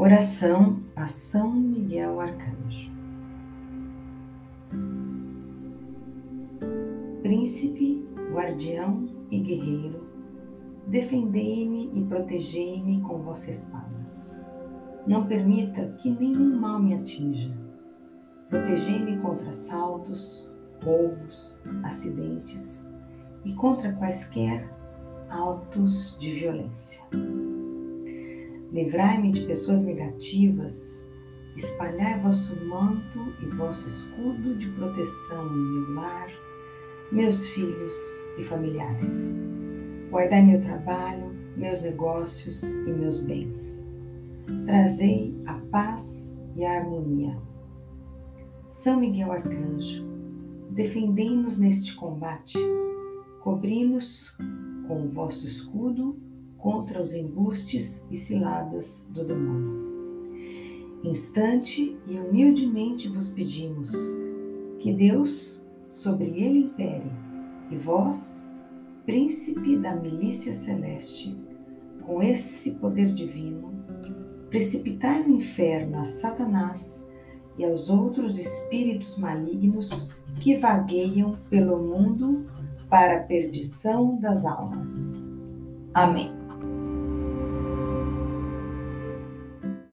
Oração a São Miguel Arcanjo. Príncipe, guardião e guerreiro, defendei-me e protegei-me com vossa espada. Não permita que nenhum mal me atinja. Protegei-me contra assaltos, roubos, acidentes e contra quaisquer autos de violência. Livrai-me de pessoas negativas, espalhai vosso manto e vosso escudo de proteção em meu lar, meus filhos e familiares. Guardai meu trabalho, meus negócios e meus bens. Trazei a paz e a harmonia. São Miguel Arcanjo, defendei-nos neste combate, cobri-nos com o vosso escudo contra os embustes e ciladas do demônio. Instante e humildemente vos pedimos que Deus sobre ele impere e vós, príncipe da milícia celeste, com esse poder divino, precipitai no inferno a Satanás e aos outros espíritos malignos que vagueiam pelo mundo para a perdição das almas. Amém.